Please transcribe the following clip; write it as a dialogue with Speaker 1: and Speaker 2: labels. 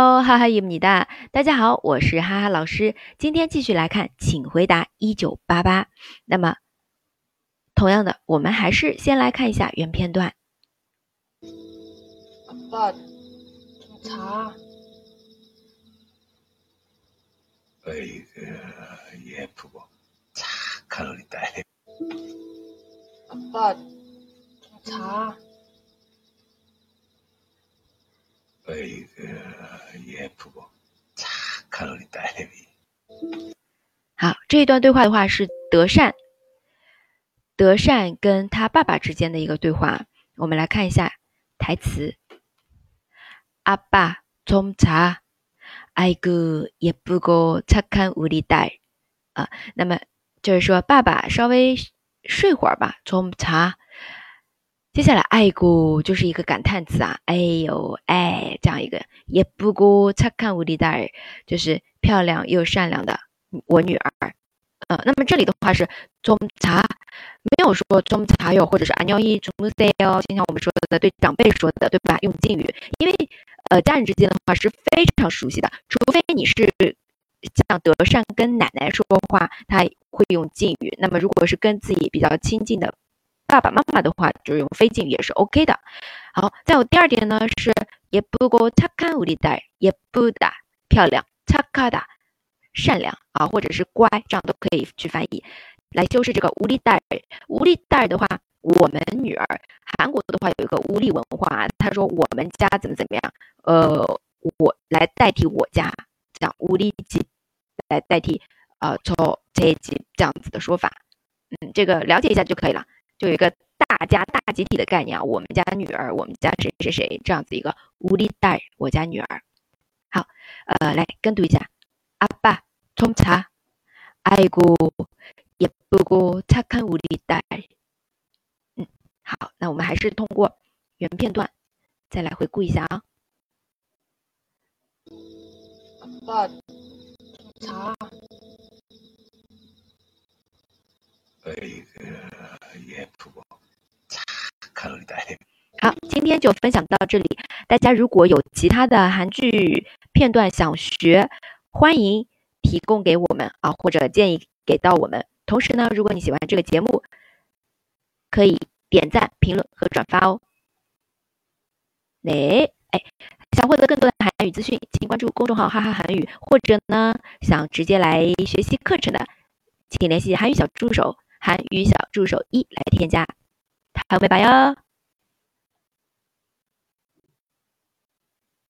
Speaker 1: 哦，哈哈伊姆尼达，大家好，我是哈哈老师。今天继续来看，请回答一九八八。那么，同样的，我们还是先来看一下原片段。
Speaker 2: 阿爸，警察。
Speaker 3: 哎个也不过，茶看了你带。
Speaker 2: 阿爸，
Speaker 3: 哎个也不过，茶看了你带。
Speaker 1: 好，这一段对话的话是德善，德善跟他爸爸之间的一个对话。我们来看一下台词：阿爸种茶。哎个也不过，擦看屋里带啊。那么就是说，爸爸稍微睡会儿吧，冲茶。接下来，爱个就是一个感叹词啊，哎呦哎，这样一个也不过，擦看屋里带，就是漂亮又善良的我女儿。呃，那么这里的话是中茶，没有说中茶哟，或者是阿尿一中塞哦，就像我们说的对长辈说的，对吧？用敬语，因为呃家人之间的话是非常熟悉的，除非你是像德善跟奶奶说话，他会用敬语。那么如果是跟自己比较亲近的爸爸妈妈的话，就用非敬语也是 OK 的。好，再有第二点呢是也不过擦看无力带，也不打漂亮，擦卡的。善良啊，或者是乖，这样都可以去翻译，来修饰这个无力带。无力带的话，我们女儿，韩国的话有一个无力文化，他说我们家怎么怎么样，呃，我来代替我家，这样无力级来代替，呃，从这一级这样子的说法，嗯，这个了解一下就可以了，就有一个大家大集体的概念啊，我们家女儿，我们家谁谁谁这样子一个无力带，我家女儿，好，呃，来跟读一下。阿爸冲茶，爱过也不过擦看无力带。嗯，好，那我们还是通过原片段再来回顾一下啊。
Speaker 2: 阿爸冲茶，
Speaker 3: 哎个也不过，茶看了带。
Speaker 1: 好，今天就分享到这里。大家如果有其他的韩剧片段想学，欢迎提供给我们啊，或者建议给到我们。同时呢，如果你喜欢这个节目，可以点赞、评论和转发哦。哎哎，想获得更多的韩语资讯，请关注公众号“哈哈韩语”，或者呢，想直接来学习课程的，请联系韩语小助手“韩语小助手一”来添加。好，拜拜哟。